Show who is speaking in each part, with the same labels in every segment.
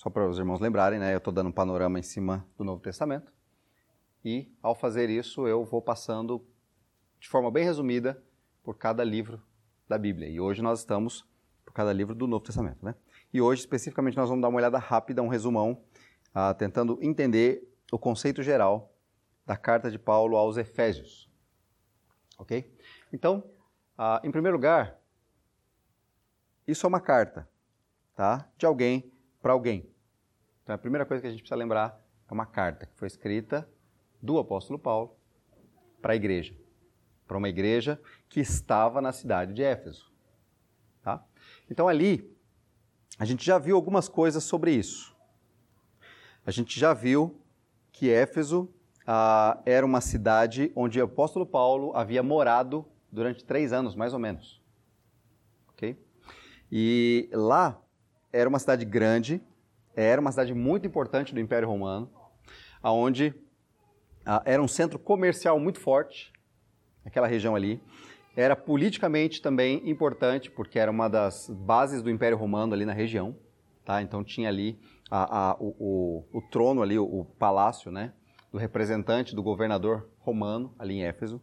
Speaker 1: só para os irmãos lembrarem, né, eu estou dando um panorama em cima do Novo Testamento. E, ao fazer isso, eu vou passando de forma bem resumida por cada livro da Bíblia. E hoje nós estamos por cada livro do Novo Testamento. Né? E hoje, especificamente, nós vamos dar uma olhada rápida, um resumão, uh, tentando entender o conceito geral da carta de Paulo aos Efésios. Ok? Então, uh, em primeiro lugar, isso é uma carta tá? de alguém para alguém. Então, a primeira coisa que a gente precisa lembrar é uma carta que foi escrita do apóstolo Paulo para a igreja, para uma igreja que estava na cidade de Éfeso. Tá? Então, ali, a gente já viu algumas coisas sobre isso. A gente já viu que Éfeso ah, era uma cidade onde o apóstolo Paulo havia morado durante três anos, mais ou menos. Ok? E lá era uma cidade grande, era uma cidade muito importante do Império Romano, aonde ah, era um centro comercial muito forte, aquela região ali. Era politicamente também importante, porque era uma das bases do Império Romano ali na região. Tá? Então tinha ali a, a, o, o, o, trono ali, o, o palácio, né? do representante do governador romano ali em Éfeso.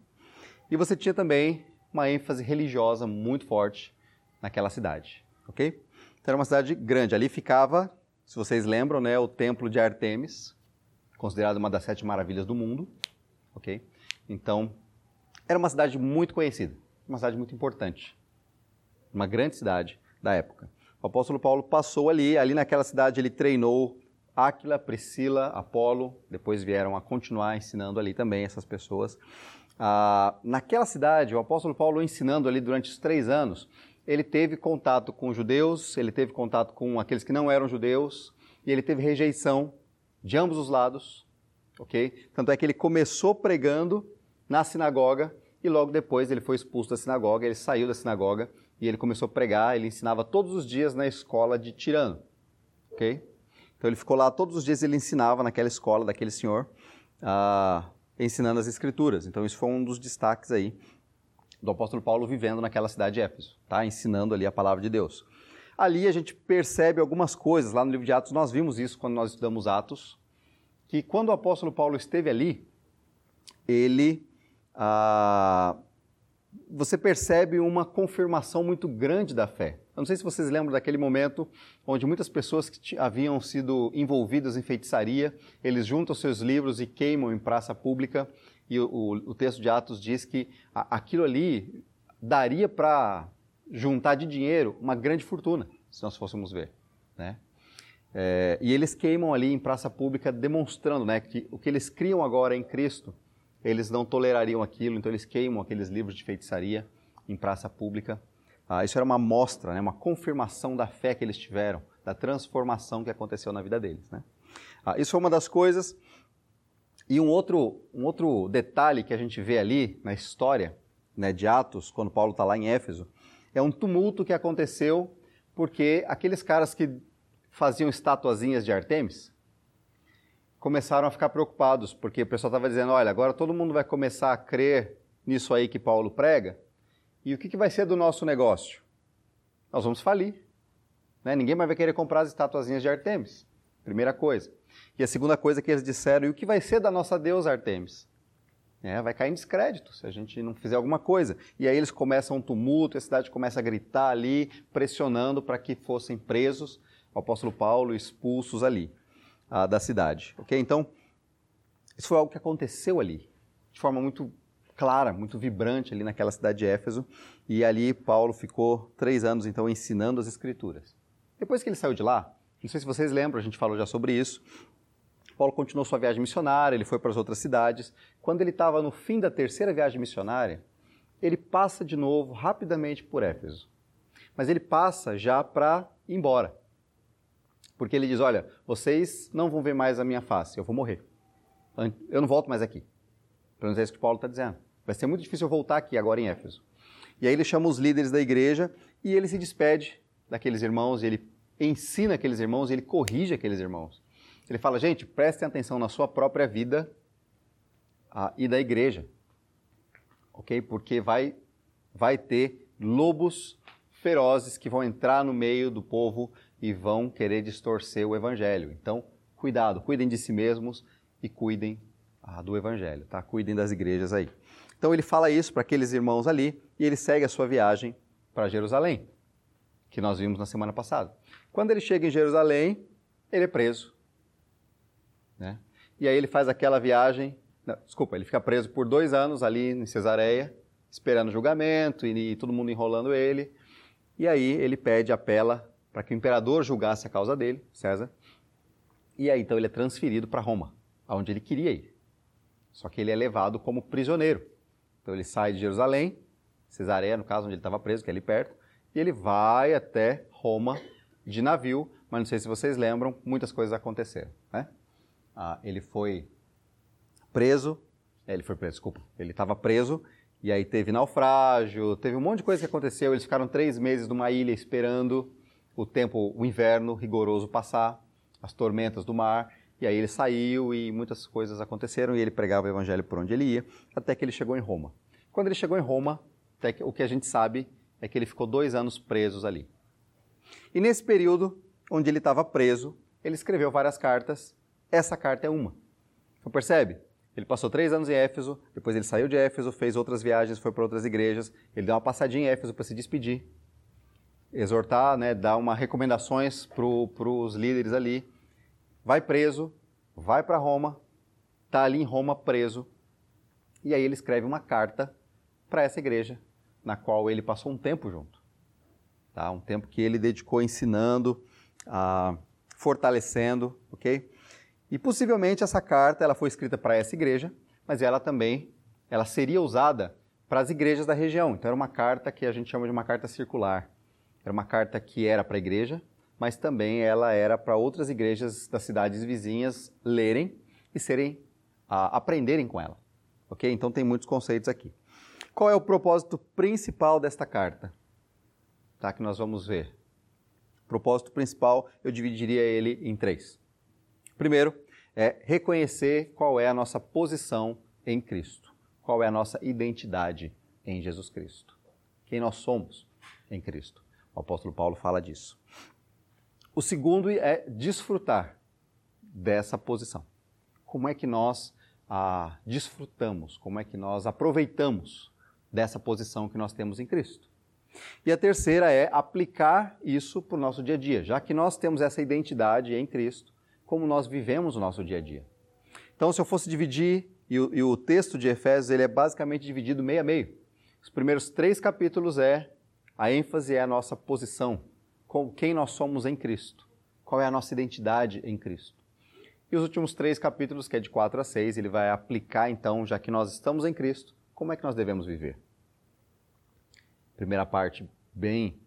Speaker 1: E você tinha também uma ênfase religiosa muito forte naquela cidade, ok? Então era uma cidade grande. Ali ficava, se vocês lembram, né, o templo de Artemis, considerado uma das sete maravilhas do mundo, ok? Então era uma cidade muito conhecida, uma cidade muito importante, uma grande cidade da época. O apóstolo Paulo passou ali, ali naquela cidade ele treinou Áquila, Priscila, Apolo, depois vieram a continuar ensinando ali também essas pessoas. Ah, naquela cidade, o apóstolo Paulo ensinando ali durante os três anos, ele teve contato com judeus, ele teve contato com aqueles que não eram judeus, e ele teve rejeição de ambos os lados, ok? Tanto é que ele começou pregando na sinagoga e logo depois ele foi expulso da sinagoga, ele saiu da sinagoga e ele começou a pregar, ele ensinava todos os dias na escola de Tirano, ok? Então ele ficou lá todos os dias, ele ensinava naquela escola daquele senhor, uh, ensinando as escrituras. Então isso foi um dos destaques aí do apóstolo Paulo vivendo naquela cidade de Éfeso, tá? ensinando ali a palavra de Deus. Ali a gente percebe algumas coisas, lá no livro de Atos nós vimos isso quando nós estudamos Atos, que quando o apóstolo Paulo esteve ali, ele. Ah, você percebe uma confirmação muito grande da fé. Eu não sei se vocês lembram daquele momento onde muitas pessoas que haviam sido envolvidas em feitiçaria, eles juntam seus livros e queimam em praça pública e o, o, texto de Atos diz que aquilo ali daria para juntar de dinheiro uma grande fortuna, se nós fôssemos ver. Né? É, e eles queimam ali em praça pública, demonstrando né, que o que eles criam agora em Cristo, eles não tolerariam aquilo, então eles queimam aqueles livros de feitiçaria em praça pública. Ah, isso era uma mostra, né, uma confirmação da fé que eles tiveram, da transformação que aconteceu na vida deles. Né? Ah, isso foi uma das coisas. E um outro, um outro detalhe que a gente vê ali na história né, de Atos, quando Paulo está lá em Éfeso, é um tumulto que aconteceu porque aqueles caras que faziam estatuazinhas de Artemis começaram a ficar preocupados, porque o pessoal estava dizendo: olha, agora todo mundo vai começar a crer nisso aí que Paulo prega, e o que, que vai ser do nosso negócio? Nós vamos falir. Né? Ninguém mais vai querer comprar as estatuazinhas de Artemis. Primeira coisa. E a segunda coisa que eles disseram, e o que vai ser da nossa deusa Artemis? É, vai cair em descrédito se a gente não fizer alguma coisa. E aí eles começam um tumulto, a cidade começa a gritar ali, pressionando para que fossem presos o apóstolo Paulo expulsos ali ah, da cidade. Ok? Então, isso foi algo que aconteceu ali, de forma muito clara, muito vibrante ali naquela cidade de Éfeso. E ali Paulo ficou três anos então ensinando as escrituras. Depois que ele saiu de lá, não sei se vocês lembram, a gente falou já sobre isso. Paulo continuou sua viagem missionária, ele foi para as outras cidades. Quando ele estava no fim da terceira viagem missionária, ele passa de novo rapidamente por Éfeso. Mas ele passa já para ir embora. Porque ele diz: Olha, vocês não vão ver mais a minha face, eu vou morrer. Eu não volto mais aqui. Pelo menos é isso que Paulo está dizendo. Vai ser muito difícil eu voltar aqui agora em Éfeso. E aí ele chama os líderes da igreja e ele se despede daqueles irmãos, e ele ensina aqueles irmãos, ele corrige aqueles irmãos. Ele fala, gente, prestem atenção na sua própria vida ah, e da igreja, ok? Porque vai, vai ter lobos ferozes que vão entrar no meio do povo e vão querer distorcer o evangelho. Então, cuidado, cuidem de si mesmos e cuidem ah, do evangelho, tá? Cuidem das igrejas aí. Então ele fala isso para aqueles irmãos ali e ele segue a sua viagem para Jerusalém, que nós vimos na semana passada. Quando ele chega em Jerusalém, ele é preso. Né? E aí ele faz aquela viagem, não, desculpa, ele fica preso por dois anos ali em Cesareia, esperando julgamento e, e todo mundo enrolando ele. E aí ele pede, apela para que o imperador julgasse a causa dele, César. E aí então ele é transferido para Roma, aonde ele queria ir. Só que ele é levado como prisioneiro. Então ele sai de Jerusalém, Cesareia, no caso onde ele estava preso, que é ali perto, e ele vai até Roma de navio, mas não sei se vocês lembram, muitas coisas aconteceram. Né? Ah, ele foi preso, é, ele foi preso, desculpa, ele estava preso, e aí teve naufrágio, teve um monte de coisa que aconteceu, eles ficaram três meses numa ilha esperando o tempo, o inverno rigoroso passar, as tormentas do mar, e aí ele saiu e muitas coisas aconteceram e ele pregava o evangelho por onde ele ia, até que ele chegou em Roma. Quando ele chegou em Roma, o que a gente sabe é que ele ficou dois anos presos ali. E nesse período onde ele estava preso, ele escreveu várias cartas. Essa carta é uma. Então percebe? Ele passou três anos em Éfeso, depois ele saiu de Éfeso, fez outras viagens, foi para outras igrejas. Ele deu uma passadinha em Éfeso para se despedir, exortar, né, dar uma recomendações para os líderes ali vai preso, vai para Roma, está ali em Roma preso, e aí ele escreve uma carta para essa igreja, na qual ele passou um tempo junto. Tá? Um tempo que ele dedicou ensinando, ah, fortalecendo, ok? E possivelmente essa carta ela foi escrita para essa igreja, mas ela também ela seria usada para as igrejas da região. Então era uma carta que a gente chama de uma carta circular. Era uma carta que era para a igreja, mas também ela era para outras igrejas das cidades vizinhas lerem e serem aprenderem com ela. Ok? Então tem muitos conceitos aqui. Qual é o propósito principal desta carta? Tá, que nós vamos ver. O propósito principal, eu dividiria ele em três. Primeiro, é reconhecer qual é a nossa posição em Cristo. Qual é a nossa identidade em Jesus Cristo. Quem nós somos em Cristo. O apóstolo Paulo fala disso. O segundo é desfrutar dessa posição. Como é que nós ah, desfrutamos, como é que nós aproveitamos dessa posição que nós temos em Cristo? E a terceira é aplicar isso para o nosso dia a dia, já que nós temos essa identidade em Cristo, como nós vivemos o nosso dia a dia. Então, se eu fosse dividir, e o, e o texto de Efésios ele é basicamente dividido meio a meio. Os primeiros três capítulos é a ênfase é a nossa posição, com quem nós somos em Cristo, qual é a nossa identidade em Cristo. E os últimos três capítulos, que é de 4 a 6, ele vai aplicar então, já que nós estamos em Cristo, como é que nós devemos viver. Primeira parte, bem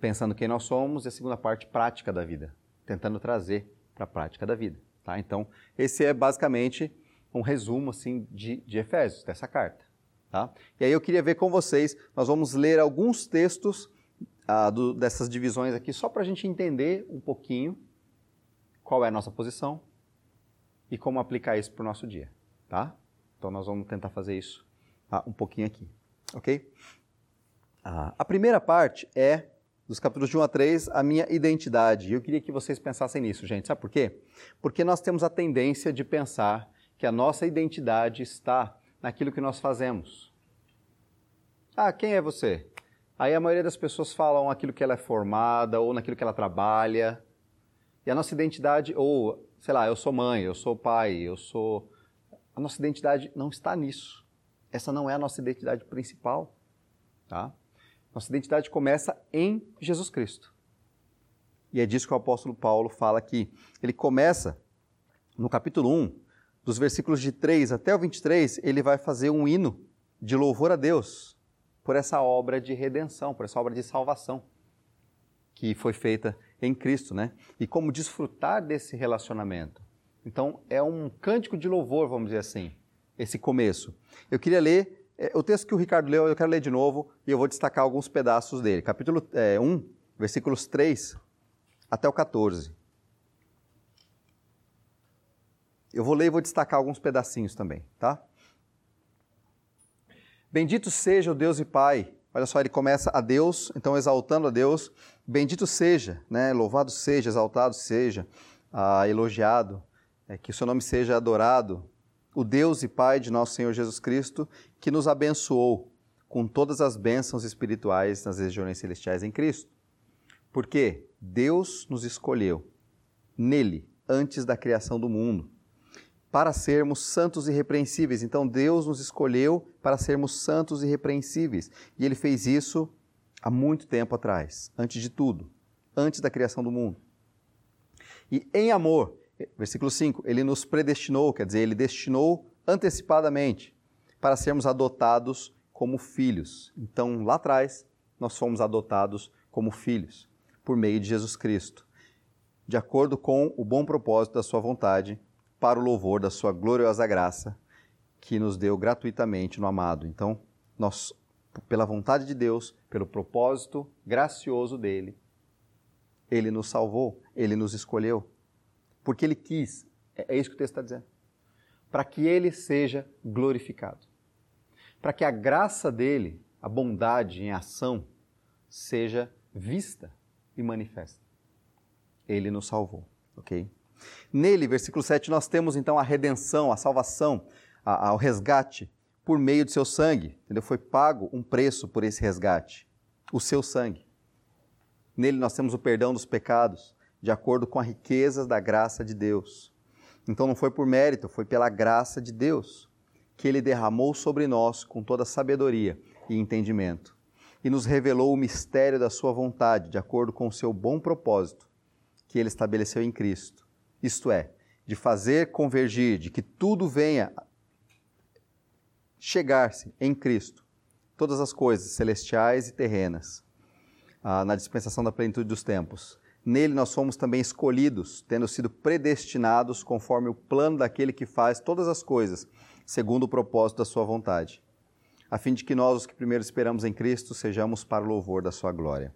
Speaker 1: pensando quem nós somos, e a segunda parte, prática da vida, tentando trazer para a prática da vida. Tá? Então, esse é basicamente um resumo assim de, de Efésios, dessa carta. Tá? E aí eu queria ver com vocês, nós vamos ler alguns textos ah, do, dessas divisões aqui, só para a gente entender um pouquinho qual é a nossa posição e como aplicar isso para o nosso dia, tá? Então nós vamos tentar fazer isso ah, um pouquinho aqui, ok? A primeira parte é, dos capítulos de 1 a 3, a minha identidade. E eu queria que vocês pensassem nisso, gente. Sabe por quê? Porque nós temos a tendência de pensar que a nossa identidade está naquilo que nós fazemos. Ah, quem é você? Aí a maioria das pessoas falam aquilo que ela é formada ou naquilo que ela trabalha. E a nossa identidade, ou, sei lá, eu sou mãe, eu sou pai, eu sou. A nossa identidade não está nisso. Essa não é a nossa identidade principal. Tá? Nossa identidade começa em Jesus Cristo. E é disso que o apóstolo Paulo fala aqui. Ele começa no capítulo 1, dos versículos de 3 até o 23, ele vai fazer um hino de louvor a Deus por essa obra de redenção, por essa obra de salvação que foi feita em Cristo, né? E como desfrutar desse relacionamento. Então, é um cântico de louvor, vamos dizer assim, esse começo. Eu queria ler o texto que o Ricardo leu, eu quero ler de novo e eu vou destacar alguns pedaços dele. Capítulo é, 1, versículos 3 até o 14. Eu vou ler e vou destacar alguns pedacinhos também, tá? Bendito seja o Deus e Pai. olha só, ele começa a Deus, então exaltando a Deus, bendito seja, né? louvado seja, exaltado seja, ah, elogiado, é, que o seu nome seja adorado, o Deus e Pai de nosso Senhor Jesus Cristo, que nos abençoou com todas as bênçãos espirituais nas regiões celestiais em Cristo. Porque Deus nos escolheu nele antes da criação do mundo para sermos santos e irrepreensíveis. Então Deus nos escolheu para sermos santos e irrepreensíveis. E ele fez isso há muito tempo atrás, antes de tudo, antes da criação do mundo. E em amor, versículo 5, ele nos predestinou, quer dizer, ele destinou antecipadamente para sermos adotados como filhos. Então, lá atrás, nós fomos adotados como filhos por meio de Jesus Cristo, de acordo com o bom propósito da sua vontade para o louvor da sua gloriosa graça que nos deu gratuitamente no amado. Então, nós, pela vontade de Deus, pelo propósito gracioso dele, ele nos salvou, ele nos escolheu, porque ele quis. É, é isso que o texto está dizendo. Para que ele seja glorificado. Para que a graça dele, a bondade em ação, seja vista e manifesta. Ele nos salvou, ok? Nele, versículo 7, nós temos então a redenção, a salvação, a, ao resgate por meio de seu sangue. Entendeu? Foi pago um preço por esse resgate, o seu sangue. Nele nós temos o perdão dos pecados, de acordo com as riquezas da graça de Deus. Então não foi por mérito, foi pela graça de Deus que ele derramou sobre nós com toda sabedoria e entendimento e nos revelou o mistério da sua vontade, de acordo com o seu bom propósito que ele estabeleceu em Cristo isto é, de fazer convergir, de que tudo venha chegar-se em Cristo, todas as coisas celestiais e terrenas, ah, na dispensação da plenitude dos tempos. Nele nós fomos também escolhidos, tendo sido predestinados conforme o plano daquele que faz todas as coisas, segundo o propósito da sua vontade, a fim de que nós, os que primeiro esperamos em Cristo, sejamos para o louvor da sua glória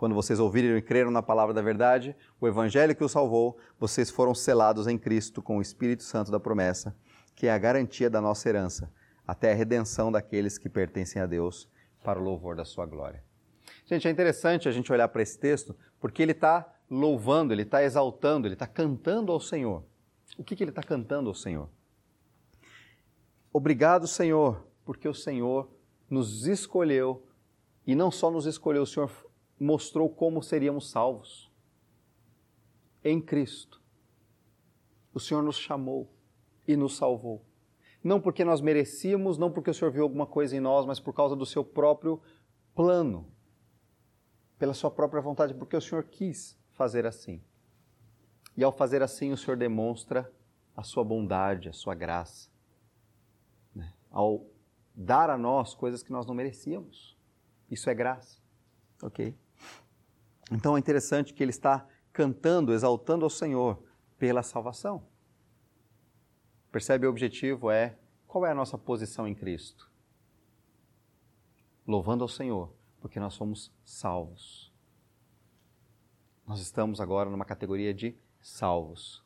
Speaker 1: quando vocês ouviram e creram na palavra da verdade, o evangelho que os salvou, vocês foram selados em Cristo com o Espírito Santo da promessa, que é a garantia da nossa herança, até a redenção daqueles que pertencem a Deus, para o louvor da sua glória. Gente, é interessante a gente olhar para esse texto, porque ele está louvando, ele está exaltando, ele está cantando ao Senhor. O que, que ele está cantando ao Senhor? Obrigado, Senhor, porque o Senhor nos escolheu e não só nos escolheu, o Senhor mostrou como seríamos salvos. Em Cristo. O Senhor nos chamou e nos salvou. Não porque nós merecíamos, não porque o Senhor viu alguma coisa em nós, mas por causa do seu próprio plano, pela sua própria vontade, porque o Senhor quis fazer assim. E ao fazer assim, o Senhor demonstra a sua bondade, a sua graça. Né? Ao dar a nós coisas que nós não merecíamos. Isso é graça. Ok? Então é interessante que ele está cantando, exaltando ao Senhor pela salvação. Percebe o objetivo é qual é a nossa posição em Cristo? Louvando ao Senhor, porque nós somos salvos. Nós estamos agora numa categoria de salvos.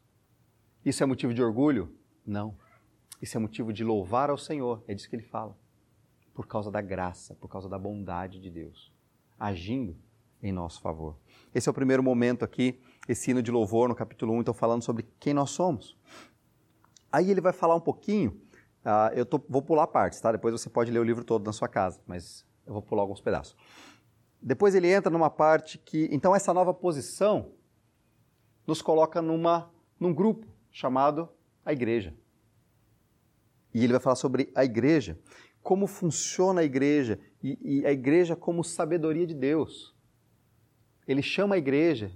Speaker 1: Isso é motivo de orgulho? Não. Isso é motivo de louvar ao Senhor, é disso que ele fala. Por causa da graça, por causa da bondade de Deus, agindo em nosso favor. Esse é o primeiro momento aqui, esse hino de louvor no capítulo 1, então falando sobre quem nós somos. Aí ele vai falar um pouquinho, uh, eu tô, vou pular partes, tá? Depois você pode ler o livro todo na sua casa, mas eu vou pular alguns pedaços. Depois ele entra numa parte que, então essa nova posição nos coloca numa, num grupo chamado a igreja. E ele vai falar sobre a igreja, como funciona a igreja, e, e a igreja como sabedoria de Deus ele chama a igreja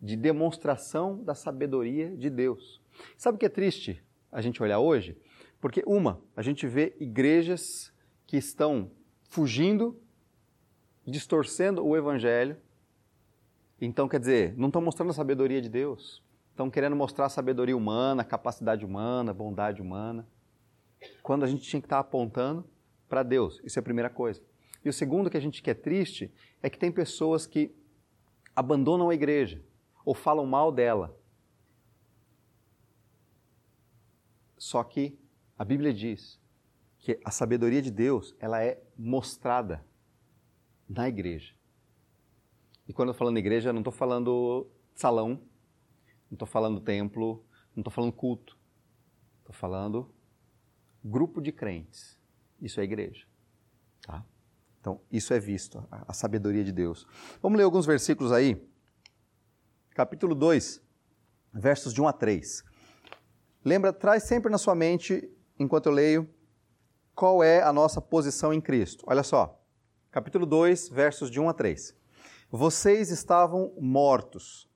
Speaker 1: de demonstração da sabedoria de Deus. Sabe o que é triste a gente olhar hoje? Porque, uma, a gente vê igrejas que estão fugindo, distorcendo o evangelho. Então, quer dizer, não estão mostrando a sabedoria de Deus. Estão querendo mostrar a sabedoria humana, a capacidade humana, a bondade humana. Quando a gente tinha que estar apontando para Deus. Isso é a primeira coisa. E o segundo que a gente quer triste é que tem pessoas que abandonam a igreja ou falam mal dela. Só que a Bíblia diz que a sabedoria de Deus, ela é mostrada na igreja. E quando eu estou falando igreja, eu não estou falando salão, não estou falando templo, não estou falando culto. Estou falando grupo de crentes. Isso é igreja. Tá? Então, isso é visto, a, a sabedoria de Deus. Vamos ler alguns versículos aí. Capítulo 2, versos de 1 a 3. Lembra, traz sempre na sua mente, enquanto eu leio, qual é a nossa posição em Cristo. Olha só, capítulo 2, versos de 1 a 3. Vocês estavam mortos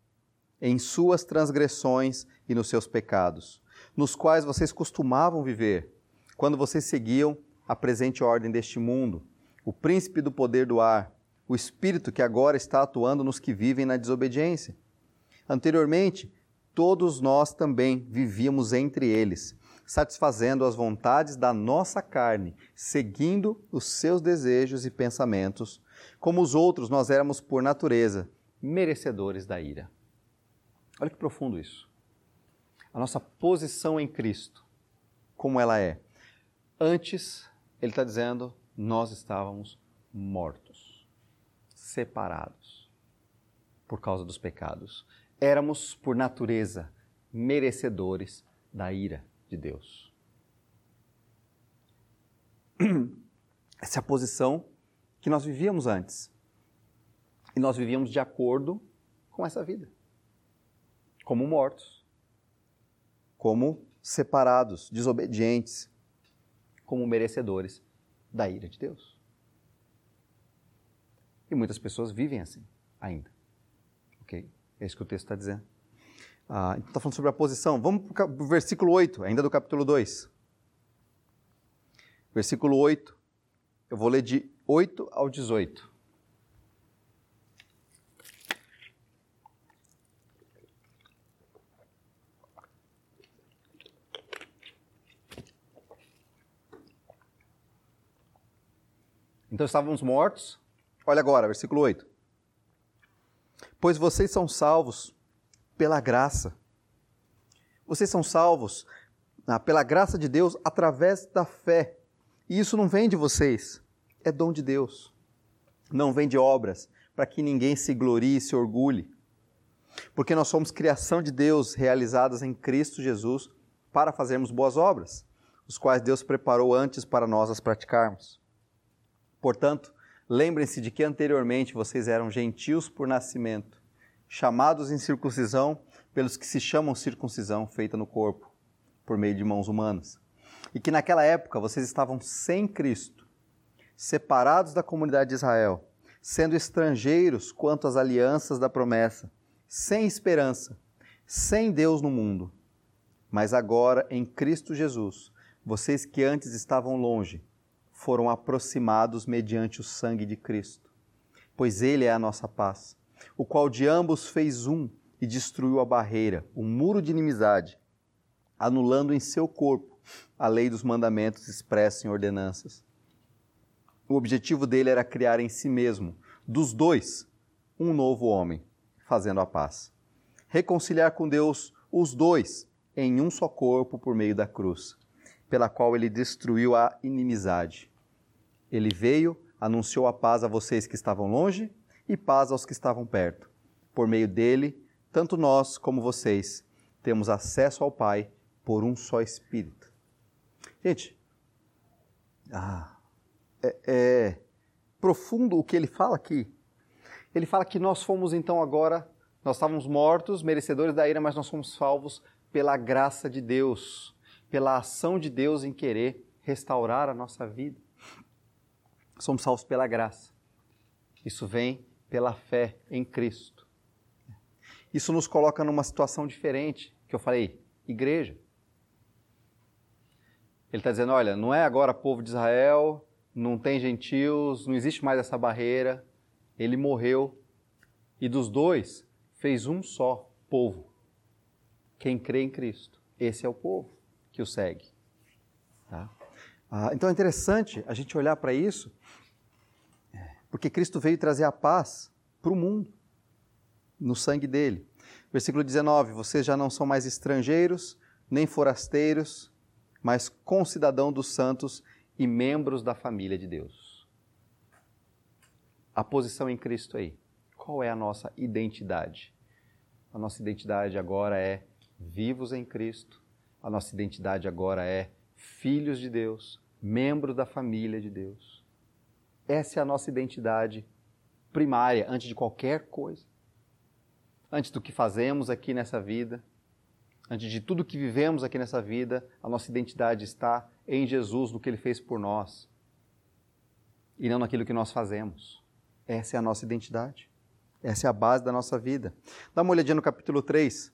Speaker 1: em suas transgressões e nos seus pecados, nos quais vocês costumavam viver, quando vocês seguiam a presente ordem deste mundo, o príncipe do poder do ar, o espírito que agora está atuando nos que vivem na desobediência. Anteriormente, todos nós também vivíamos entre eles satisfazendo as vontades da nossa carne, seguindo os seus desejos e pensamentos. Como os outros, nós éramos, por natureza, merecedores da ira. Olha que profundo isso. A nossa posição em Cristo, como ela é. Antes, ele está dizendo, nós estávamos mortos, separados por causa dos pecados. Éramos, por natureza, merecedores da ira de Deus. Essa é a posição que nós vivíamos antes. E nós vivíamos de acordo com essa vida. Como mortos. Como separados, desobedientes. Como merecedores da ira de Deus. E muitas pessoas vivem assim ainda. Ok? É isso que o texto está dizendo. Ah, então está falando sobre a posição. Vamos para o versículo 8, ainda do capítulo 2. Versículo 8. Eu vou ler de 8 ao 18. Então estávamos mortos. Olha agora, versículo 8. Pois vocês são salvos pela graça. Vocês são salvos ah, pela graça de Deus através da fé. E isso não vem de vocês, é dom de Deus. Não vem de obras, para que ninguém se glorie e se orgulhe. Porque nós somos criação de Deus realizadas em Cristo Jesus para fazermos boas obras, os quais Deus preparou antes para nós as praticarmos. Portanto, lembrem-se de que anteriormente vocês eram gentios por nascimento chamados em circuncisão pelos que se chamam circuncisão feita no corpo, por meio de mãos humanas. E que naquela época vocês estavam sem Cristo, separados da comunidade de Israel, sendo estrangeiros quanto às alianças da promessa, sem esperança, sem Deus no mundo. Mas agora, em Cristo Jesus, vocês que antes estavam longe, foram aproximados mediante o sangue de Cristo, pois Ele é a nossa paz o qual de ambos fez um e destruiu a barreira, o muro de inimizade, anulando em seu corpo a lei dos mandamentos expressa em ordenanças. O objetivo dele era criar em si mesmo, dos dois, um novo homem, fazendo a paz. Reconciliar com Deus os dois em um só corpo por meio da cruz, pela qual ele destruiu a inimizade. Ele veio, anunciou a paz a vocês que estavam longe e paz aos que estavam perto. Por meio dele, tanto nós como vocês temos acesso ao Pai por um só Espírito. Gente, ah, é, é profundo o que ele fala aqui. Ele fala que nós fomos então agora, nós estávamos mortos, merecedores da ira, mas nós fomos salvos pela graça de Deus, pela ação de Deus em querer restaurar a nossa vida. Somos salvos pela graça. Isso vem pela fé em Cristo. Isso nos coloca numa situação diferente, que eu falei, igreja. Ele está dizendo: olha, não é agora povo de Israel, não tem gentios, não existe mais essa barreira. Ele morreu e dos dois fez um só povo. Quem crê em Cristo. Esse é o povo que o segue. Tá? Ah, então é interessante a gente olhar para isso porque Cristo veio trazer a paz para o mundo, no sangue dele. Versículo 19: Vocês já não são mais estrangeiros, nem forasteiros, mas concidadão dos santos e membros da família de Deus. A posição em Cristo aí. Qual é a nossa identidade? A nossa identidade agora é vivos em Cristo. A nossa identidade agora é filhos de Deus, membros da família de Deus. Essa é a nossa identidade primária antes de qualquer coisa. Antes do que fazemos aqui nessa vida, antes de tudo que vivemos aqui nessa vida, a nossa identidade está em Jesus, no que ele fez por nós, e não naquilo que nós fazemos. Essa é a nossa identidade. Essa é a base da nossa vida. Dá uma olhadinha no capítulo 3,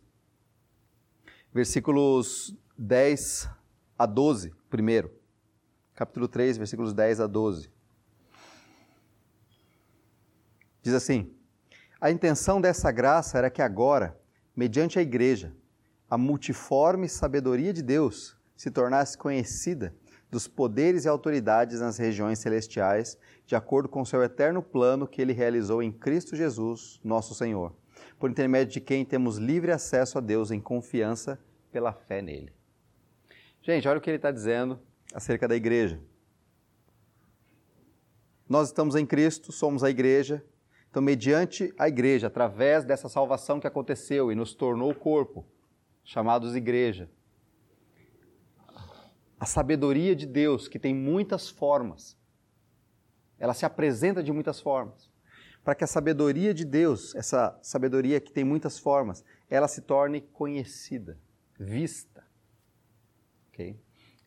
Speaker 1: versículos 10 a 12, primeiro. Capítulo 3, versículos 10 a 12. Diz assim: A intenção dessa graça era que agora, mediante a igreja, a multiforme sabedoria de Deus se tornasse conhecida dos poderes e autoridades nas regiões celestiais, de acordo com seu eterno plano que ele realizou em Cristo Jesus, nosso Senhor, por intermédio de quem temos livre acesso a Deus em confiança pela fé nele. Gente, olha o que ele está dizendo acerca da igreja. Nós estamos em Cristo, somos a igreja, então, mediante a igreja, através dessa salvação que aconteceu e nos tornou corpo, chamados igreja, a sabedoria de Deus, que tem muitas formas, ela se apresenta de muitas formas. Para que a sabedoria de Deus, essa sabedoria que tem muitas formas, ela se torne conhecida, vista, ok?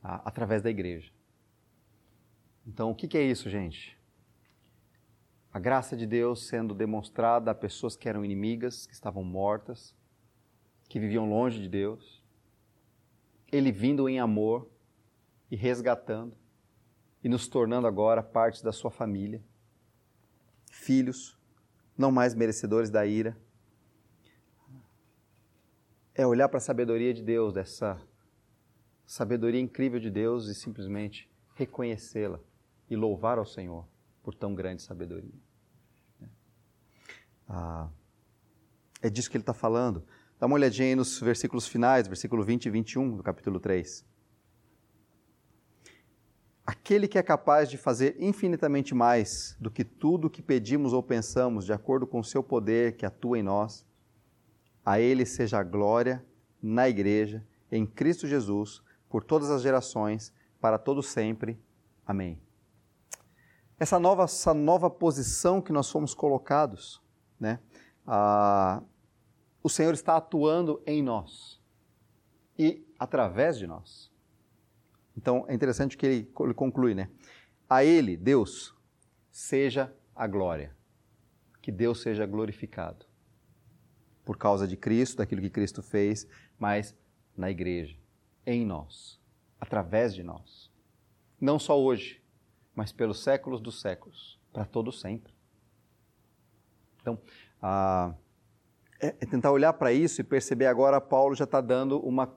Speaker 1: Através da igreja. Então, o que é isso, gente? A graça de Deus sendo demonstrada a pessoas que eram inimigas, que estavam mortas, que viviam longe de Deus. Ele vindo em amor e resgatando e nos tornando agora parte da sua família, filhos, não mais merecedores da ira. É olhar para a sabedoria de Deus, dessa sabedoria incrível de Deus e simplesmente reconhecê-la e louvar ao Senhor por tão grande sabedoria. Ah, é disso que ele está falando. Dá uma olhadinha aí nos versículos finais, versículo 20 e 21 do capítulo 3. Aquele que é capaz de fazer infinitamente mais do que tudo o que pedimos ou pensamos, de acordo com o seu poder que atua em nós, a ele seja a glória na igreja, em Cristo Jesus, por todas as gerações, para todo sempre. Amém essa nova, essa nova posição que nós fomos colocados, né? Ah, o Senhor está atuando em nós e através de nós. Então é interessante que ele, ele conclui, né? A Ele, Deus, seja a glória, que Deus seja glorificado por causa de Cristo, daquilo que Cristo fez, mas na igreja, em nós, através de nós. Não só hoje, mas pelos séculos dos séculos, para todo sempre. Então, é, é tentar olhar para isso e perceber agora Paulo já está dando uma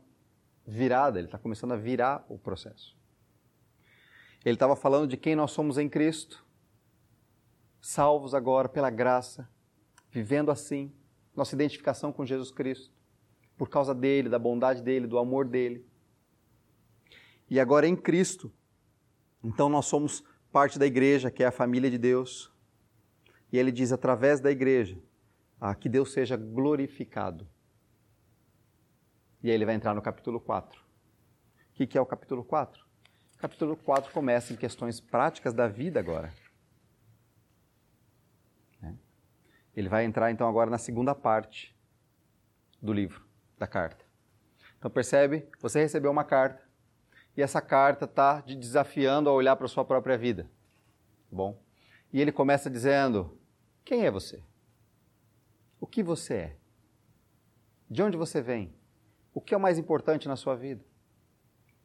Speaker 1: virada, ele está começando a virar o processo. Ele estava falando de quem nós somos em Cristo, salvos agora pela graça, vivendo assim, nossa identificação com Jesus Cristo, por causa dele, da bondade dele, do amor dele. E agora em Cristo, então nós somos parte da igreja, que é a família de Deus. E ele diz, através da igreja, ah, que Deus seja glorificado. E aí ele vai entrar no capítulo 4. O que, que é o capítulo 4? O capítulo 4 começa em questões práticas da vida agora. Né? Ele vai entrar então agora na segunda parte do livro, da carta. Então percebe? Você recebeu uma carta e essa carta está te desafiando a olhar para a sua própria vida. Bom. E ele começa dizendo: Quem é você? O que você é? De onde você vem? O que é o mais importante na sua vida?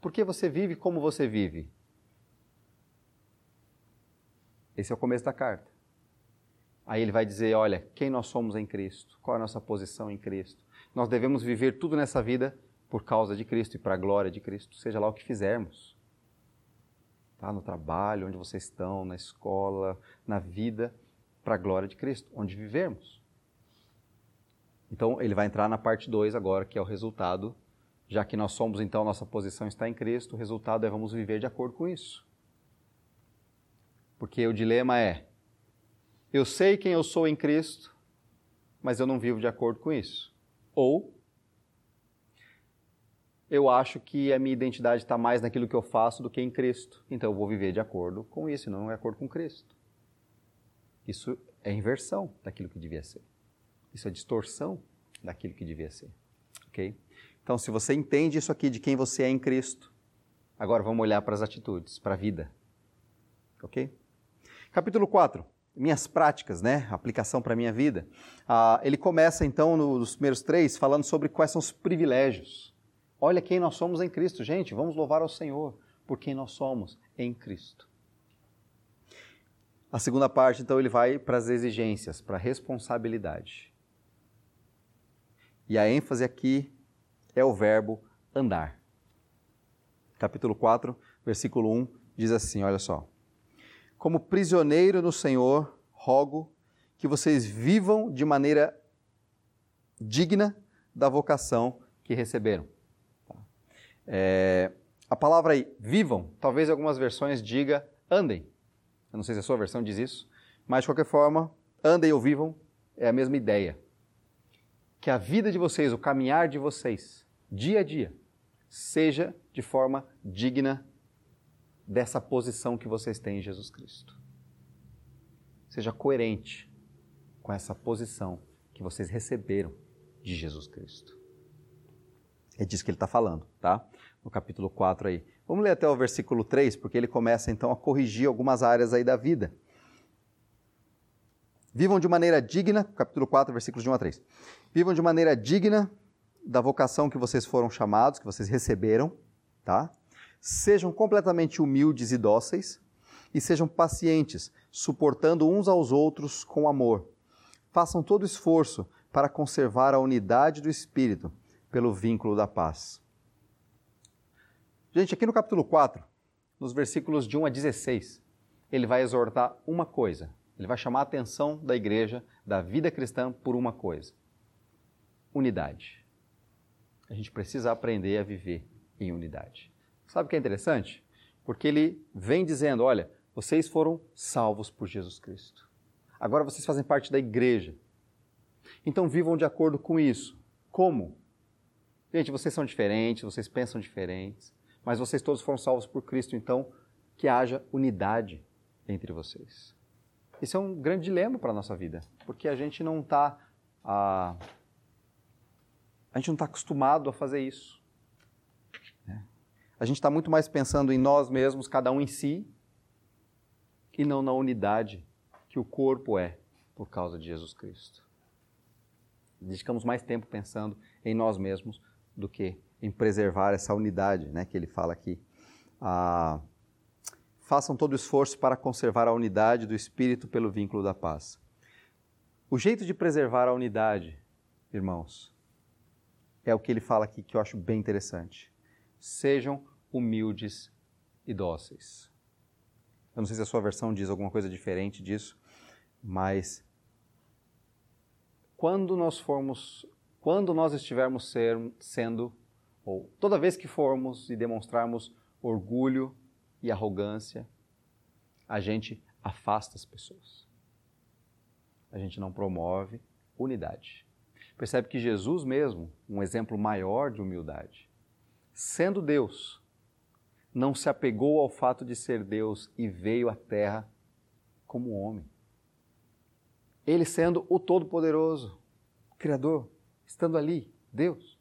Speaker 1: Por que você vive como você vive? Esse é o começo da carta. Aí ele vai dizer: olha, quem nós somos em Cristo, qual é a nossa posição em Cristo. Nós devemos viver tudo nessa vida por causa de Cristo e para a glória de Cristo, seja lá o que fizermos. Tá? No trabalho, onde vocês estão, na escola, na vida, para a glória de Cristo, onde vivermos. Então, ele vai entrar na parte 2 agora, que é o resultado. Já que nós somos, então, nossa posição está em Cristo, o resultado é vamos viver de acordo com isso. Porque o dilema é: eu sei quem eu sou em Cristo, mas eu não vivo de acordo com isso. Ou eu acho que a minha identidade está mais naquilo que eu faço do que em Cristo. Então eu vou viver de acordo com isso, não de acordo com Cristo. Isso é inversão daquilo que devia ser. Isso é distorção daquilo que devia ser. Ok? Então, se você entende isso aqui de quem você é em Cristo, agora vamos olhar para as atitudes, para a vida. Ok? Capítulo 4 minhas práticas, né? Aplicação para a minha vida. Ah, ele começa então nos primeiros três falando sobre quais são os privilégios. Olha quem nós somos em Cristo, gente. Vamos louvar ao Senhor por quem nós somos em Cristo. A segunda parte, então, ele vai para as exigências, para a responsabilidade. E a ênfase aqui é o verbo andar. Capítulo 4, versículo 1 diz assim: olha só. Como prisioneiro no Senhor, rogo que vocês vivam de maneira digna da vocação que receberam. É, a palavra aí, vivam, talvez algumas versões diga andem. Eu não sei se a sua versão diz isso, mas de qualquer forma, andem ou vivam é a mesma ideia. Que a vida de vocês, o caminhar de vocês, dia a dia, seja de forma digna dessa posição que vocês têm em Jesus Cristo. Seja coerente com essa posição que vocês receberam de Jesus Cristo. É disso que ele está falando, tá? No capítulo 4 aí. Vamos ler até o versículo 3, porque ele começa então a corrigir algumas áreas aí da vida. Vivam de maneira digna, capítulo 4, versículos de 1 a 3. Vivam de maneira digna da vocação que vocês foram chamados, que vocês receberam, tá? Sejam completamente humildes e dóceis e sejam pacientes, suportando uns aos outros com amor. Façam todo esforço para conservar a unidade do espírito pelo vínculo da paz. Gente, aqui no capítulo 4, nos versículos de 1 a 16, ele vai exortar uma coisa. Ele vai chamar a atenção da igreja, da vida cristã, por uma coisa: unidade. A gente precisa aprender a viver em unidade. Sabe o que é interessante? Porque ele vem dizendo: olha, vocês foram salvos por Jesus Cristo. Agora vocês fazem parte da igreja. Então vivam de acordo com isso. Como? Gente, vocês são diferentes, vocês pensam diferentes, mas vocês todos foram salvos por Cristo, então que haja unidade entre vocês. Isso é um grande dilema para a nossa vida, porque a gente não está a, a gente não está acostumado a fazer isso. Né? A gente está muito mais pensando em nós mesmos, cada um em si, e não na unidade que o corpo é por causa de Jesus Cristo. Dedicamos mais tempo pensando em nós mesmos do que em preservar essa unidade, né, que ele fala aqui. Ah, façam todo o esforço para conservar a unidade do espírito pelo vínculo da paz. O jeito de preservar a unidade, irmãos, é o que ele fala aqui que eu acho bem interessante. Sejam humildes e dóceis. Eu não sei se a sua versão diz alguma coisa diferente disso, mas quando nós formos, quando nós estivermos ser, sendo, ou toda vez que formos e demonstrarmos orgulho e arrogância, a gente afasta as pessoas. A gente não promove unidade. Percebe que Jesus mesmo, um exemplo maior de humildade, sendo Deus, não se apegou ao fato de ser Deus e veio à terra como homem. Ele sendo o Todo-Poderoso, Criador, estando ali, Deus,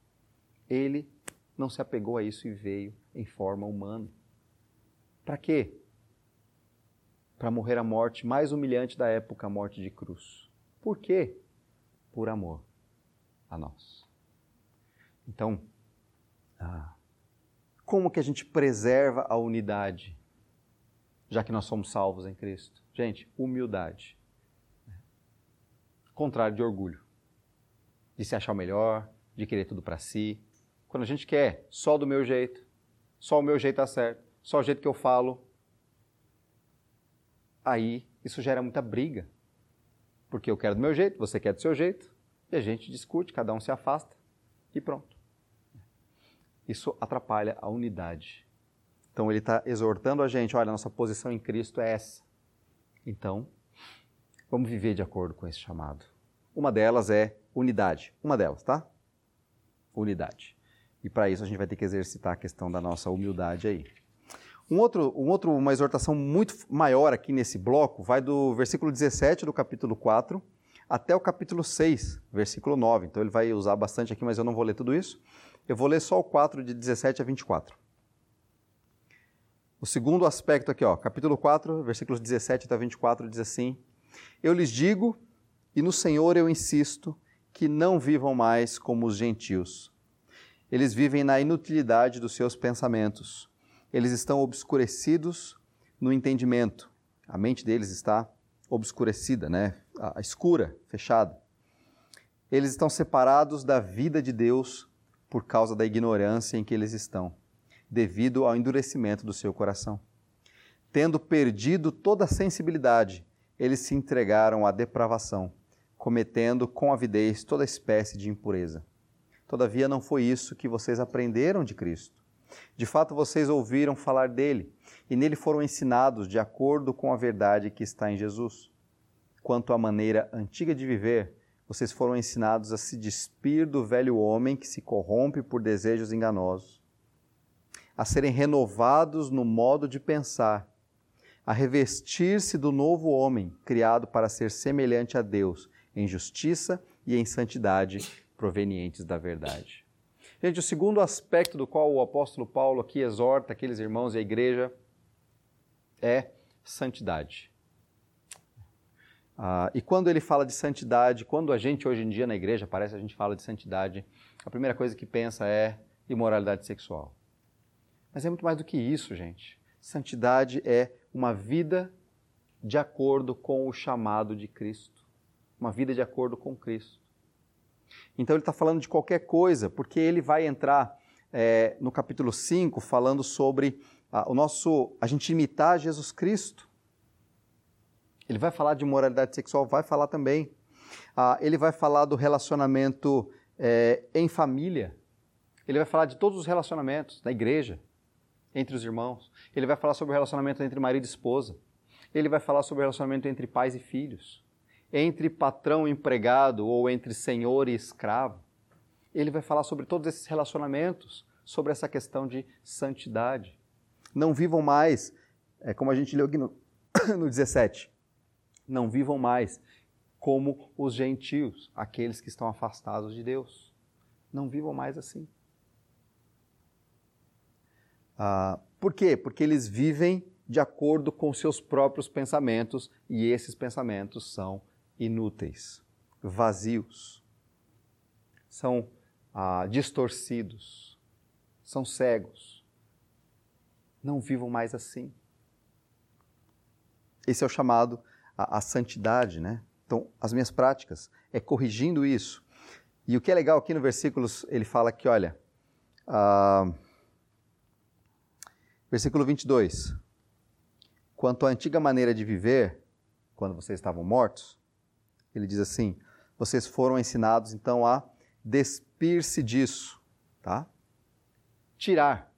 Speaker 1: ele não se apegou a isso e veio em forma humana. Para quê? Para morrer a morte mais humilhante da época, a morte de cruz. Por quê? Por amor a nós. Então, ah, como que a gente preserva a unidade, já que nós somos salvos em Cristo? Gente, humildade. Contrário de orgulho, de se achar o melhor, de querer tudo para si. Quando a gente quer só do meu jeito, só o meu jeito está certo, só o jeito que eu falo, aí isso gera muita briga. Porque eu quero do meu jeito, você quer do seu jeito, e a gente discute, cada um se afasta e pronto. Isso atrapalha a unidade. Então ele está exortando a gente: olha, nossa posição em Cristo é essa. Então, vamos viver de acordo com esse chamado. Uma delas é unidade. Uma delas, tá? Unidade. E para isso a gente vai ter que exercitar a questão da nossa humildade aí. Um outro, um outro, uma exortação muito maior aqui nesse bloco vai do versículo 17 do capítulo 4 até o capítulo 6, versículo 9. Então ele vai usar bastante aqui, mas eu não vou ler tudo isso. Eu vou ler só o 4 de 17 a 24. O segundo aspecto aqui, ó, capítulo 4, versículos 17 até 24, diz assim: Eu lhes digo, e no Senhor eu insisto, que não vivam mais como os gentios. Eles vivem na inutilidade dos seus pensamentos eles estão obscurecidos no entendimento. A mente deles está obscurecida, né? A escura, fechada. Eles estão separados da vida de Deus por causa da ignorância em que eles estão, devido ao endurecimento do seu coração. Tendo perdido toda a sensibilidade, eles se entregaram à depravação, cometendo com avidez toda espécie de impureza. Todavia, não foi isso que vocês aprenderam de Cristo. De fato, vocês ouviram falar dele e nele foram ensinados de acordo com a verdade que está em Jesus. Quanto à maneira antiga de viver, vocês foram ensinados a se despir do velho homem que se corrompe por desejos enganosos, a serem renovados no modo de pensar, a revestir-se do novo homem, criado para ser semelhante a Deus em justiça e em santidade provenientes da verdade. Gente, o segundo aspecto do qual o apóstolo Paulo aqui exorta aqueles irmãos e a igreja é santidade. Ah, e quando ele fala de santidade, quando a gente hoje em dia na igreja parece a gente fala de santidade, a primeira coisa que pensa é imoralidade sexual. Mas é muito mais do que isso, gente. Santidade é uma vida de acordo com o chamado de Cristo, uma vida de acordo com Cristo. Então ele está falando de qualquer coisa, porque ele vai entrar é, no capítulo 5 falando sobre a, o nosso, a gente imitar Jesus Cristo. Ele vai falar de moralidade sexual, vai falar também. Ah, ele vai falar do relacionamento é, em família. Ele vai falar de todos os relacionamentos na igreja, entre os irmãos. Ele vai falar sobre o relacionamento entre marido e esposa. Ele vai falar sobre o relacionamento entre pais e filhos entre patrão e empregado ou entre senhor e escravo. Ele vai falar sobre todos esses relacionamentos, sobre essa questão de santidade. Não vivam mais, é como a gente leu aqui no, no 17, não vivam mais como os gentios, aqueles que estão afastados de Deus. Não vivam mais assim. Ah, por quê? Porque eles vivem de acordo com seus próprios pensamentos e esses pensamentos são inúteis, vazios, são ah, distorcidos, são cegos. Não vivam mais assim. Esse é o chamado à, santidade, né? Então, as minhas práticas é corrigindo isso. E o que é legal aqui no versículo, ele fala que, olha, ah, versículo 22. Quanto à antiga maneira de viver, quando vocês estavam mortos, ele diz assim: vocês foram ensinados então a despir-se disso, tá? Tirar.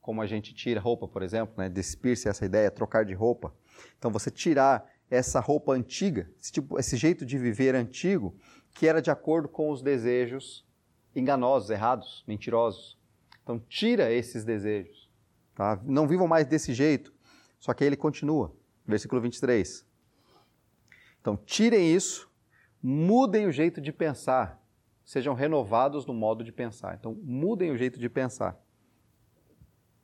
Speaker 1: Como a gente tira roupa, por exemplo, né? Despir-se essa ideia, trocar de roupa. Então você tirar essa roupa antiga, esse, tipo, esse jeito de viver antigo, que era de acordo com os desejos enganosos, errados, mentirosos. Então tira esses desejos, tá? Não vivam mais desse jeito. Só que aí ele continua, versículo 23. Então, tirem isso, mudem o jeito de pensar, sejam renovados no modo de pensar. Então, mudem o jeito de pensar.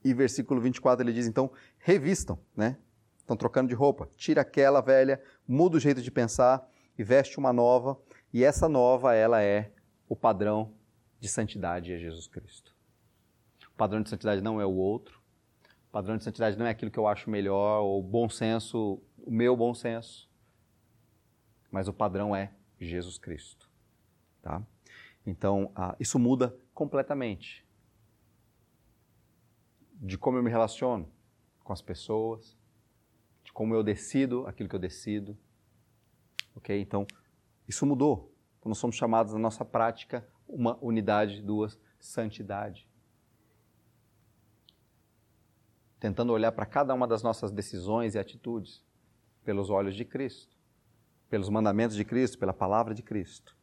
Speaker 1: E versículo 24 ele diz: então, revistam, né? Estão trocando de roupa. Tira aquela velha, muda o jeito de pensar e veste uma nova. E essa nova, ela é o padrão de santidade é Jesus Cristo. O padrão de santidade não é o outro. O padrão de santidade não é aquilo que eu acho melhor, ou bom senso, o meu bom senso mas o padrão é Jesus Cristo. Tá? Então, ah, isso muda completamente de como eu me relaciono com as pessoas, de como eu decido aquilo que eu decido. Ok? Então, isso mudou. Nós somos chamados na nossa prática uma unidade, duas, santidade. Tentando olhar para cada uma das nossas decisões e atitudes pelos olhos de Cristo, pelos mandamentos de Cristo, pela palavra de Cristo.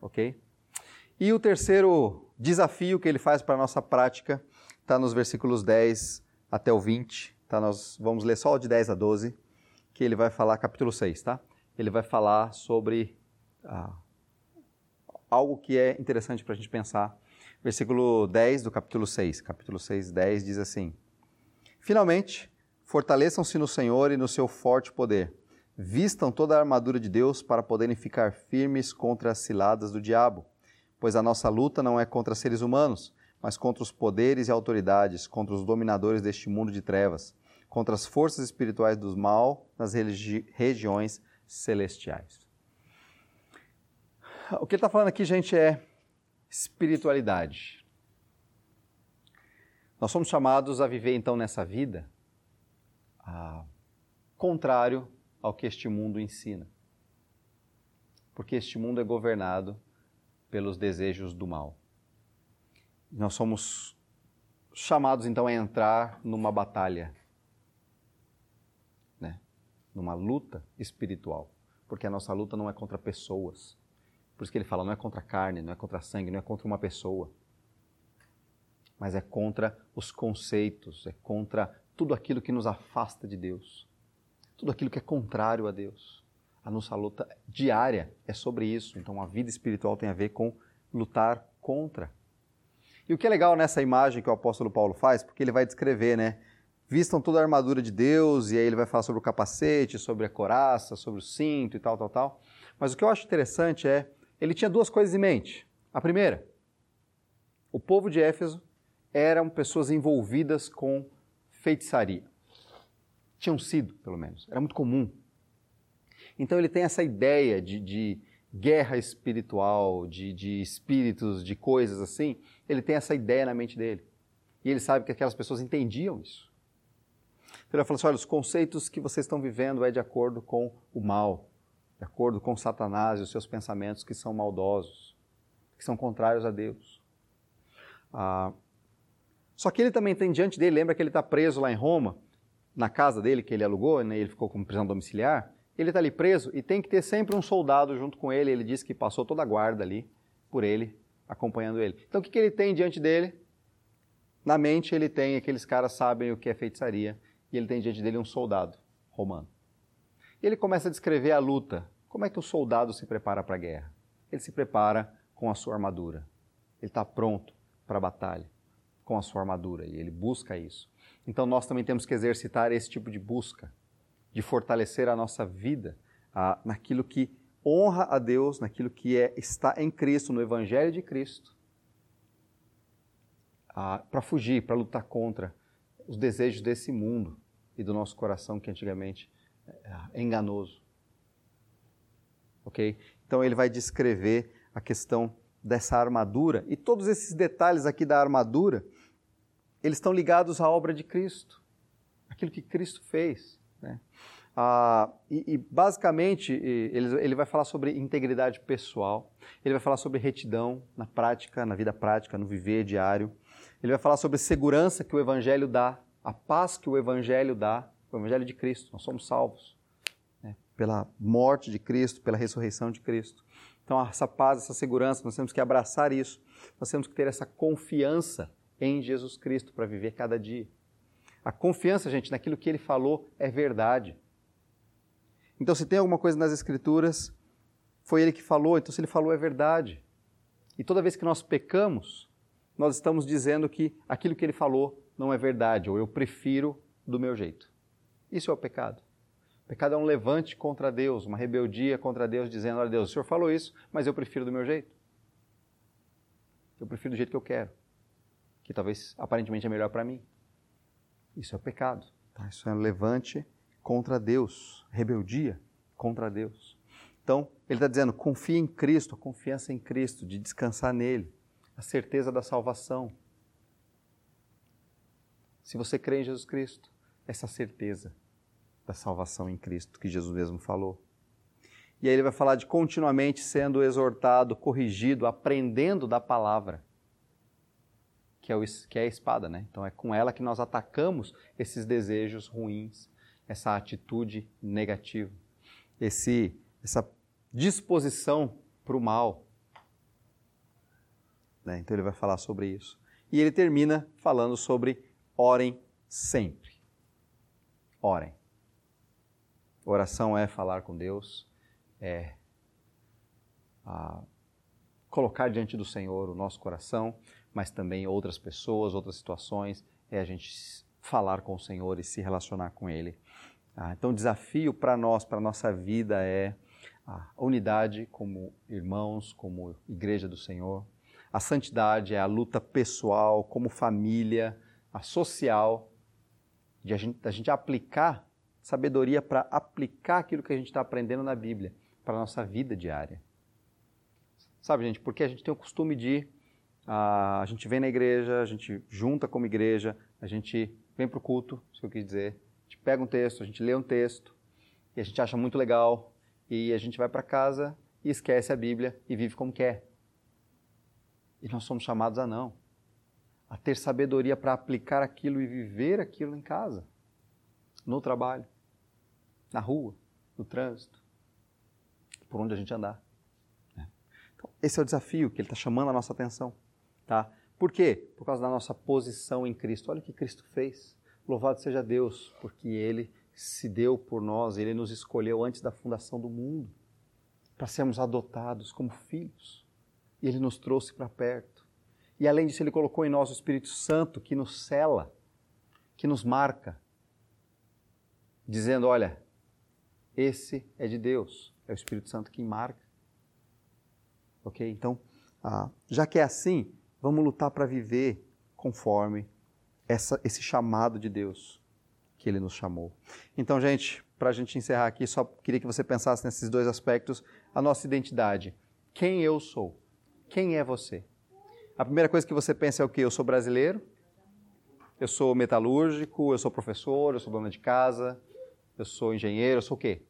Speaker 1: Ok? E o terceiro desafio que ele faz para a nossa prática está nos versículos 10 até o 20. Tá? Nós vamos ler só o de 10 a 12, que ele vai falar, capítulo 6, tá? Ele vai falar sobre ah, algo que é interessante para a gente pensar. Versículo 10 do capítulo 6. Capítulo 6, 10 diz assim: Finalmente, fortaleçam-se no Senhor e no seu forte poder. Vistam toda a armadura de Deus para poderem ficar firmes contra as ciladas do diabo pois a nossa luta não é contra seres humanos, mas contra os poderes e autoridades, contra os dominadores deste mundo de trevas, contra as forças espirituais do mal nas regi regiões celestiais. O que ele está falando aqui, gente, é espiritualidade. Nós somos chamados a viver então nessa vida ah, contrário ao que este mundo ensina. Porque este mundo é governado pelos desejos do mal. Nós somos chamados então a entrar numa batalha, né? numa luta espiritual, porque a nossa luta não é contra pessoas. Por isso que ele fala, não é contra carne, não é contra sangue, não é contra uma pessoa, mas é contra os conceitos, é contra tudo aquilo que nos afasta de Deus, tudo aquilo que é contrário a Deus. A nossa luta diária é sobre isso. Então, a vida espiritual tem a ver com lutar contra. E o que é legal nessa imagem que o apóstolo Paulo faz, porque ele vai descrever, né? Vistam toda a armadura de Deus, e aí ele vai falar sobre o capacete, sobre a coraça, sobre o cinto e tal, tal, tal. Mas o que eu acho interessante é, ele tinha duas coisas em mente. A primeira, o povo de Éfeso eram pessoas envolvidas com feitiçaria. Tinham sido, pelo menos. Era muito comum então ele tem essa ideia de, de guerra espiritual, de, de espíritos, de coisas assim. Ele tem essa ideia na mente dele. E ele sabe que aquelas pessoas entendiam isso. Então ele fala assim: olha, os conceitos que vocês estão vivendo é de acordo com o mal, de acordo com Satanás e os seus pensamentos que são maldosos, que são contrários a Deus. Ah, só que ele também tem diante dele, lembra que ele está preso lá em Roma, na casa dele que ele alugou, né, ele ficou com prisão domiciliar ele está ali preso e tem que ter sempre um soldado junto com ele. Ele disse que passou toda a guarda ali por ele, acompanhando ele. Então o que, que ele tem diante dele? Na mente ele tem, aqueles caras sabem o que é feitiçaria, e ele tem diante dele um soldado romano. E ele começa a descrever a luta. Como é que o soldado se prepara para a guerra? Ele se prepara com a sua armadura. Ele está pronto para a batalha com a sua armadura e ele busca isso. Então nós também temos que exercitar esse tipo de busca de fortalecer a nossa vida naquilo que honra a Deus, naquilo que é, está em Cristo, no Evangelho de Cristo, para fugir, para lutar contra os desejos desse mundo e do nosso coração que antigamente é enganoso. Ok? Então ele vai descrever a questão dessa armadura e todos esses detalhes aqui da armadura, eles estão ligados à obra de Cristo, aquilo que Cristo fez. Né? Ah, e, e, basicamente ele, ele vai falar sobre integridade pessoal, ele vai falar sobre retidão na prática, na vida prática, no viver diário. Ele vai falar sobre segurança que o Evangelho dá, a paz que o Evangelho dá, o Evangelho de Cristo. Nós somos salvos né? pela morte de Cristo, pela ressurreição de Cristo. Então, essa paz, essa segurança, nós temos que abraçar isso. Nós temos que ter essa confiança em Jesus Cristo para viver cada dia. A confiança, gente, naquilo que ele falou é verdade. Então, se tem alguma coisa nas Escrituras, foi ele que falou, então se ele falou é verdade. E toda vez que nós pecamos, nós estamos dizendo que aquilo que ele falou não é verdade, ou eu prefiro do meu jeito. Isso é o pecado. O pecado é um levante contra Deus, uma rebeldia contra Deus, dizendo: Olha, Deus, o Senhor falou isso, mas eu prefiro do meu jeito. Eu prefiro do jeito que eu quero, que talvez aparentemente é melhor para mim. Isso é pecado. Tá? Isso é levante contra Deus, rebeldia contra Deus. Então, ele está dizendo: confie em Cristo, a confiança em Cristo, de descansar nele, a certeza da salvação. Se você crê em Jesus Cristo, essa certeza da salvação em Cristo que Jesus mesmo falou. E aí ele vai falar de continuamente sendo exortado, corrigido, aprendendo da palavra que é, o, que é a espada, né? Então é com ela que nós atacamos esses desejos ruins, essa atitude negativa, esse, essa disposição para o mal. Né? Então ele vai falar sobre isso. E ele termina falando sobre orem sempre. Orem. Oração é falar com Deus, é a, colocar diante do Senhor o nosso coração, mas também outras pessoas, outras situações, é a gente falar com o Senhor e se relacionar com Ele. Ah, então, o desafio para nós, para a nossa vida, é a unidade como irmãos, como igreja do Senhor. A santidade é a luta pessoal, como família, a social, de a gente, a gente aplicar sabedoria para aplicar aquilo que a gente está aprendendo na Bíblia para a nossa vida diária. Sabe, gente, porque a gente tem o costume de. A gente vem na igreja, a gente junta como igreja, a gente vem para o culto, isso que eu quis dizer. A gente pega um texto, a gente lê um texto, e a gente acha muito legal, e a gente vai para casa e esquece a Bíblia e vive como quer. E nós somos chamados a não. A ter sabedoria para aplicar aquilo e viver aquilo em casa, no trabalho, na rua, no trânsito, por onde a gente andar. Então, esse é o desafio que ele está chamando a nossa atenção. Tá? Por quê? Por causa da nossa posição em Cristo. Olha o que Cristo fez. Louvado seja Deus, porque Ele se deu por nós, Ele nos escolheu antes da fundação do mundo para sermos adotados como filhos. E Ele nos trouxe para perto. E além disso, Ele colocou em nós o Espírito Santo que nos cela, que nos marca, dizendo: olha, esse é de Deus. É o Espírito Santo que marca. Ok? Então, ah, já que é assim, vamos lutar para viver conforme essa, esse chamado de Deus que Ele nos chamou. Então, gente, para a gente encerrar aqui, só queria que você pensasse nesses dois aspectos: a nossa identidade. Quem eu sou? Quem é você? A primeira coisa que você pensa é o quê? Eu sou brasileiro? Eu sou metalúrgico? Eu sou professor? Eu sou dona de casa? Eu sou engenheiro? Eu sou o quê?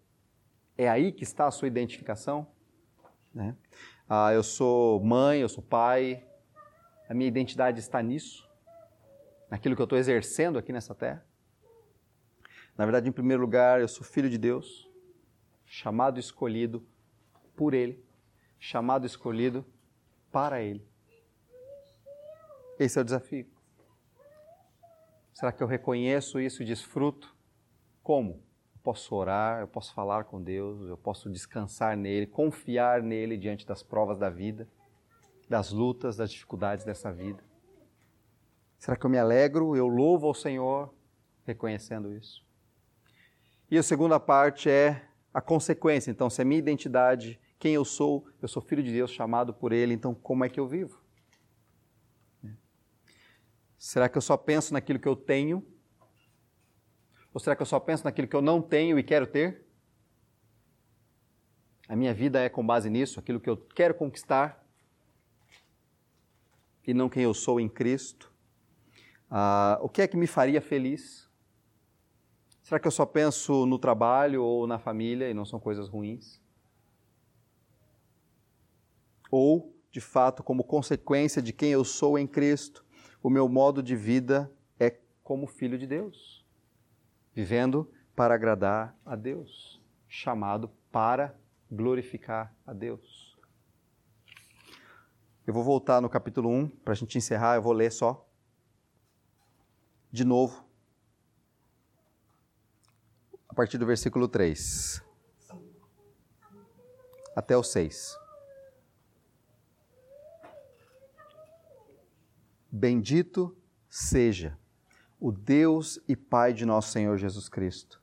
Speaker 1: É aí que está a sua identificação? Né? Ah, eu sou mãe, eu sou pai, a minha identidade está nisso, naquilo que eu estou exercendo aqui nessa terra. Na verdade, em primeiro lugar, eu sou filho de Deus, chamado e escolhido por Ele, chamado e escolhido para Ele. Esse é o desafio. Será que eu reconheço isso e desfruto? Como? posso orar, eu posso falar com Deus, eu posso descansar nele, confiar nele diante das provas da vida, das lutas, das dificuldades dessa vida. Será que eu me alegro, eu louvo ao Senhor reconhecendo isso? E a segunda parte é a consequência. Então, se a minha identidade, quem eu sou, eu sou filho de Deus chamado por Ele, então como é que eu vivo? Será que eu só penso naquilo que eu tenho ou será que eu só penso naquilo que eu não tenho e quero ter? A minha vida é com base nisso, aquilo que eu quero conquistar e não quem eu sou em Cristo. Ah, o que é que me faria feliz? Será que eu só penso no trabalho ou na família e não são coisas ruins? Ou, de fato, como consequência de quem eu sou em Cristo, o meu modo de vida é como filho de Deus? vivendo para agradar a Deus, chamado para glorificar a Deus. Eu vou voltar no capítulo 1, para a gente encerrar, eu vou ler só. De novo. A partir do versículo 3. Até o 6. Bendito seja o Deus e Pai de nosso Senhor Jesus Cristo.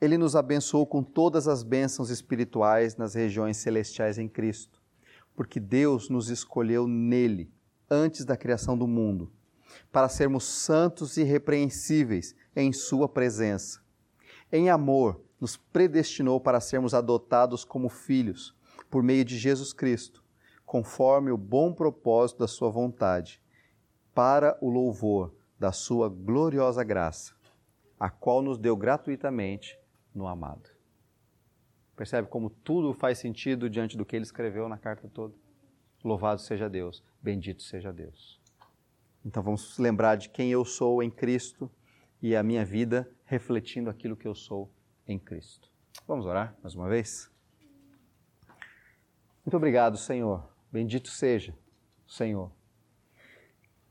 Speaker 1: Ele nos abençoou com todas as bênçãos espirituais nas regiões celestiais em Cristo, porque Deus nos escolheu nele antes da criação do mundo, para sermos santos e irrepreensíveis em Sua presença. Em amor, nos predestinou para sermos adotados como filhos, por meio de Jesus Cristo, conforme o bom propósito da Sua vontade, para o louvor da sua gloriosa graça, a qual nos deu gratuitamente no amado. Percebe como tudo faz sentido diante do que ele escreveu na carta toda? Louvado seja Deus, bendito seja Deus. Então vamos lembrar de quem eu sou em Cristo e a minha vida refletindo aquilo que eu sou em Cristo. Vamos orar mais uma vez? Muito obrigado, Senhor. Bendito seja Senhor,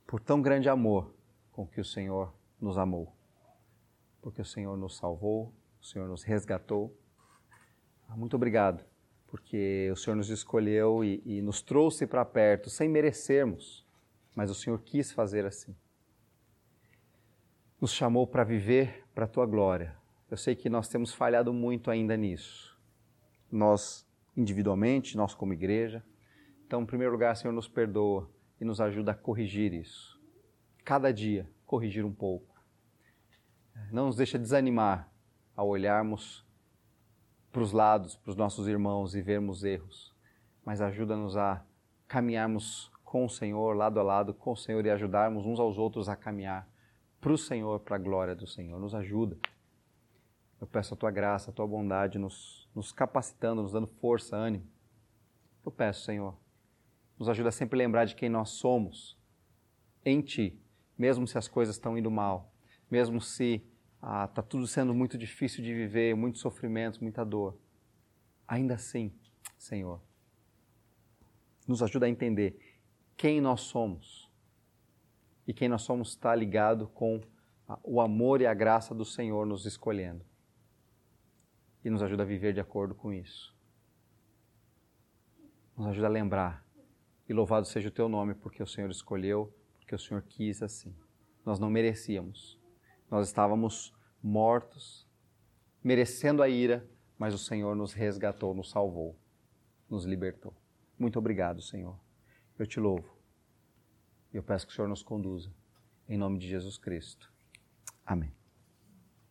Speaker 1: por tão grande amor com que o Senhor nos amou. Porque o Senhor nos salvou, o Senhor nos resgatou. Muito obrigado, porque o Senhor nos escolheu e, e nos trouxe para perto sem merecermos, mas o Senhor quis fazer assim. Nos chamou para viver para a tua glória. Eu sei que nós temos falhado muito ainda nisso. Nós individualmente, nós como igreja. Então, em primeiro lugar, Senhor, nos perdoa e nos ajuda a corrigir isso. Cada dia, corrigir um pouco. Não nos deixa desanimar ao olharmos para os lados, para os nossos irmãos e vermos erros, mas ajuda-nos a caminharmos com o Senhor, lado a lado com o Senhor e ajudarmos uns aos outros a caminhar para o Senhor, para a glória do Senhor. Nos ajuda. Eu peço a tua graça, a tua bondade, nos, nos capacitando, nos dando força, ânimo. Eu peço, Senhor, nos ajuda a sempre lembrar de quem nós somos em Ti, mesmo se as coisas estão indo mal, mesmo se ah, tá tudo sendo muito difícil de viver, muitos sofrimentos, muita dor. Ainda assim, Senhor, nos ajuda a entender quem nós somos. E quem nós somos está ligado com o amor e a graça do Senhor nos escolhendo e nos ajuda a viver de acordo com isso. Nos ajuda a lembrar. E louvado seja o teu nome, porque o Senhor escolheu, porque o Senhor quis assim. Nós não merecíamos. Nós estávamos mortos, merecendo a ira, mas o Senhor nos resgatou, nos salvou, nos libertou. Muito obrigado, Senhor. Eu te louvo. Eu peço que o Senhor nos conduza. Em nome de Jesus Cristo. Amém.